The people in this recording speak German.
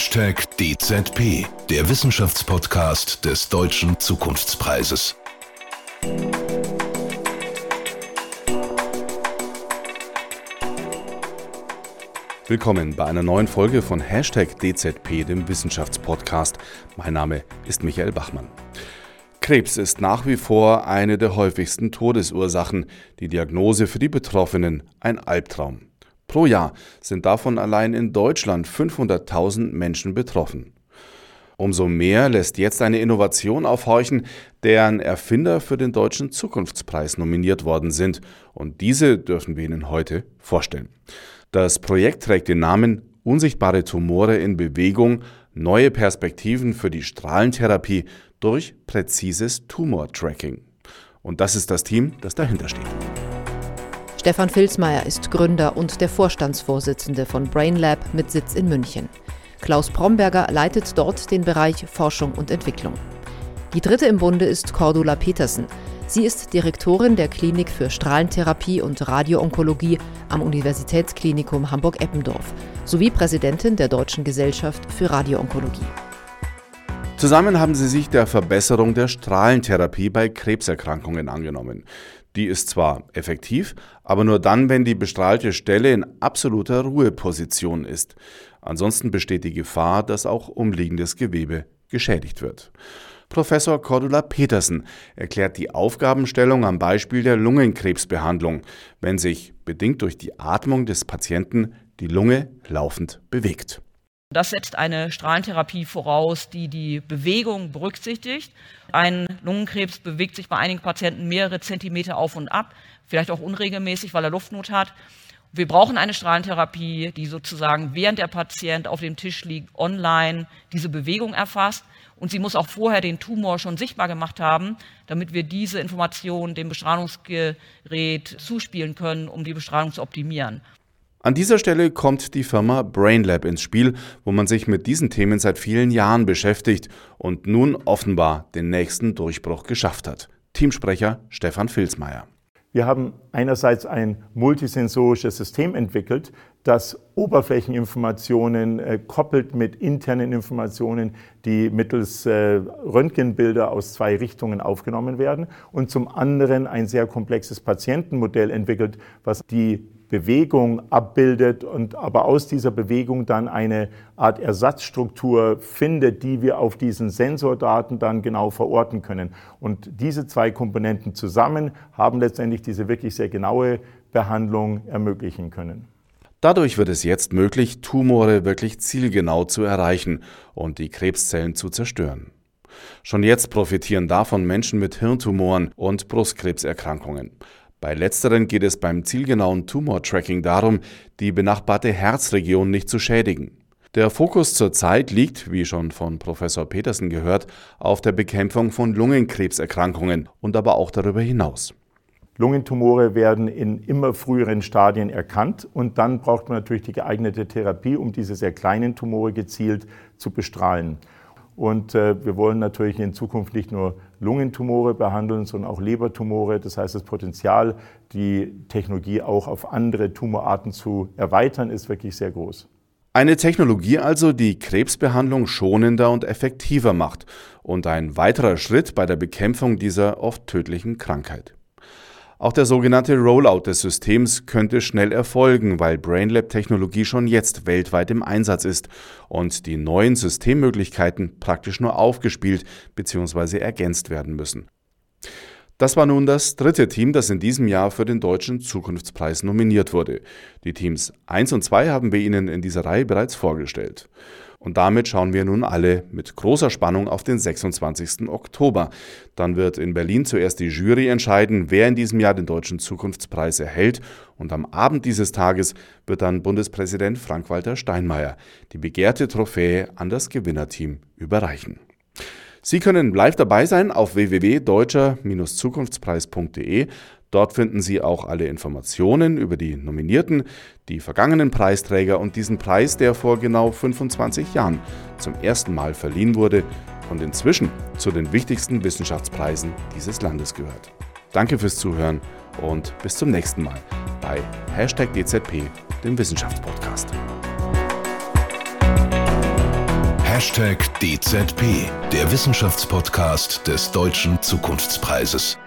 Hashtag DZP, der Wissenschaftspodcast des Deutschen Zukunftspreises. Willkommen bei einer neuen Folge von Hashtag DZP, dem Wissenschaftspodcast. Mein Name ist Michael Bachmann. Krebs ist nach wie vor eine der häufigsten Todesursachen. Die Diagnose für die Betroffenen ein Albtraum. Pro Jahr sind davon allein in Deutschland 500.000 Menschen betroffen. Umso mehr lässt jetzt eine Innovation aufhorchen, deren Erfinder für den Deutschen Zukunftspreis nominiert worden sind. Und diese dürfen wir Ihnen heute vorstellen. Das Projekt trägt den Namen Unsichtbare Tumore in Bewegung, neue Perspektiven für die Strahlentherapie durch präzises Tumortracking. Und das ist das Team, das dahinter steht. Stefan Filzmeier ist Gründer und der Vorstandsvorsitzende von BrainLab mit Sitz in München. Klaus Bromberger leitet dort den Bereich Forschung und Entwicklung. Die dritte im Bunde ist Cordula Petersen. Sie ist Direktorin der Klinik für Strahlentherapie und Radioonkologie am Universitätsklinikum Hamburg-Eppendorf sowie Präsidentin der Deutschen Gesellschaft für Radioonkologie. Zusammen haben sie sich der Verbesserung der Strahlentherapie bei Krebserkrankungen angenommen. Die ist zwar effektiv, aber nur dann, wenn die bestrahlte Stelle in absoluter Ruheposition ist. Ansonsten besteht die Gefahr, dass auch umliegendes Gewebe geschädigt wird. Professor Cordula Petersen erklärt die Aufgabenstellung am Beispiel der Lungenkrebsbehandlung, wenn sich, bedingt durch die Atmung des Patienten, die Lunge laufend bewegt. Das setzt eine Strahlentherapie voraus, die die Bewegung berücksichtigt. Ein Lungenkrebs bewegt sich bei einigen Patienten mehrere Zentimeter auf und ab, vielleicht auch unregelmäßig, weil er Luftnot hat. Wir brauchen eine Strahlentherapie, die sozusagen während der Patient auf dem Tisch liegt, online diese Bewegung erfasst und sie muss auch vorher den Tumor schon sichtbar gemacht haben, damit wir diese Informationen dem Bestrahlungsgerät zuspielen können, um die Bestrahlung zu optimieren. An dieser Stelle kommt die Firma BrainLab ins Spiel, wo man sich mit diesen Themen seit vielen Jahren beschäftigt und nun offenbar den nächsten Durchbruch geschafft hat. Teamsprecher Stefan Filzmeier. Wir haben einerseits ein multisensorisches System entwickelt, das Oberflächeninformationen äh, koppelt mit internen Informationen, die mittels äh, Röntgenbilder aus zwei Richtungen aufgenommen werden und zum anderen ein sehr komplexes Patientenmodell entwickelt, was die Bewegung abbildet und aber aus dieser Bewegung dann eine Art Ersatzstruktur findet, die wir auf diesen Sensordaten dann genau verorten können. Und diese zwei Komponenten zusammen haben letztendlich diese wirklich sehr genaue Behandlung ermöglichen können. Dadurch wird es jetzt möglich, Tumore wirklich zielgenau zu erreichen und die Krebszellen zu zerstören. Schon jetzt profitieren davon Menschen mit Hirntumoren und Brustkrebserkrankungen. Bei letzteren geht es beim zielgenauen Tumortracking darum, die benachbarte Herzregion nicht zu schädigen. Der Fokus zurzeit liegt, wie schon von Professor Petersen gehört, auf der Bekämpfung von Lungenkrebserkrankungen und aber auch darüber hinaus. Lungentumore werden in immer früheren Stadien erkannt und dann braucht man natürlich die geeignete Therapie, um diese sehr kleinen Tumore gezielt zu bestrahlen. Und äh, wir wollen natürlich in Zukunft nicht nur Lungentumore behandeln, sondern auch Lebertumore. Das heißt, das Potenzial, die Technologie auch auf andere Tumorarten zu erweitern, ist wirklich sehr groß. Eine Technologie also, die Krebsbehandlung schonender und effektiver macht und ein weiterer Schritt bei der Bekämpfung dieser oft tödlichen Krankheit. Auch der sogenannte Rollout des Systems könnte schnell erfolgen, weil BrainLab-Technologie schon jetzt weltweit im Einsatz ist und die neuen Systemmöglichkeiten praktisch nur aufgespielt bzw. ergänzt werden müssen. Das war nun das dritte Team, das in diesem Jahr für den Deutschen Zukunftspreis nominiert wurde. Die Teams 1 und 2 haben wir Ihnen in dieser Reihe bereits vorgestellt. Und damit schauen wir nun alle mit großer Spannung auf den 26. Oktober. Dann wird in Berlin zuerst die Jury entscheiden, wer in diesem Jahr den Deutschen Zukunftspreis erhält. Und am Abend dieses Tages wird dann Bundespräsident Frank-Walter Steinmeier die begehrte Trophäe an das Gewinnerteam überreichen. Sie können live dabei sein auf www.deutscher-zukunftspreis.de. Dort finden Sie auch alle Informationen über die Nominierten, die vergangenen Preisträger und diesen Preis, der vor genau 25 Jahren zum ersten Mal verliehen wurde und inzwischen zu den wichtigsten Wissenschaftspreisen dieses Landes gehört. Danke fürs Zuhören und bis zum nächsten Mal bei Hashtag DZP, dem Wissenschaftspodcast. DZP, der Wissenschaftspodcast des Deutschen Zukunftspreises.